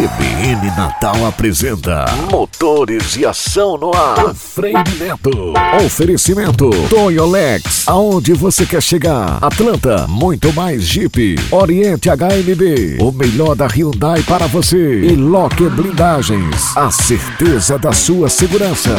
CBN Natal apresenta Motores e Ação no Ar. Freire Neto. Oferecimento Toyolex. Aonde você quer chegar? Atlanta, muito mais Jeep. Oriente HMB. O melhor da Hyundai para você. E Locker Blindagens. A certeza da sua segurança.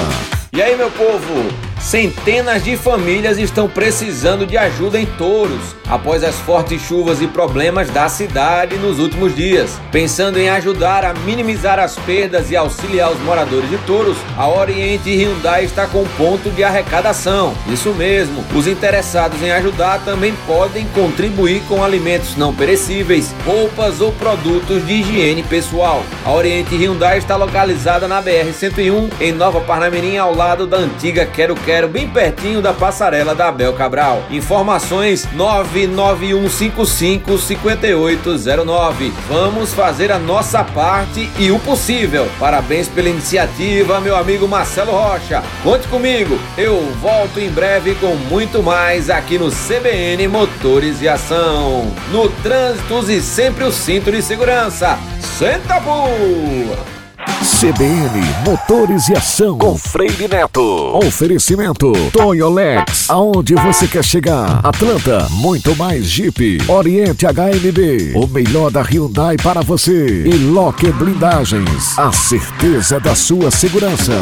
E aí, meu povo? Centenas de famílias estão precisando de ajuda em touros após as fortes chuvas e problemas da cidade nos últimos dias. Pensando em ajudar a minimizar as perdas e auxiliar os moradores de touros, a Oriente Hyundai está com ponto de arrecadação. Isso mesmo, os interessados em ajudar também podem contribuir com alimentos não perecíveis, roupas ou produtos de higiene pessoal. A Oriente Hyundai está localizada na BR-101 em Nova Parnamirim, ao lado da antiga Quero Quero, bem pertinho da passarela da Abel Cabral. Informações 991555809. Vamos fazer a nossa parte e o possível. Parabéns pela iniciativa, meu amigo Marcelo Rocha. Conte comigo, eu volto em breve com muito mais aqui no CBN Motores e Ação. No trânsito e sempre o cinto de segurança. Senta boa! CBN Motores e Ação com Freire Neto. Oferecimento Toyolex. Aonde você quer chegar? Atlanta, muito mais Jeep. Oriente HMB. O melhor da Hyundai para você. E Locker Blindagens. A certeza da sua segurança.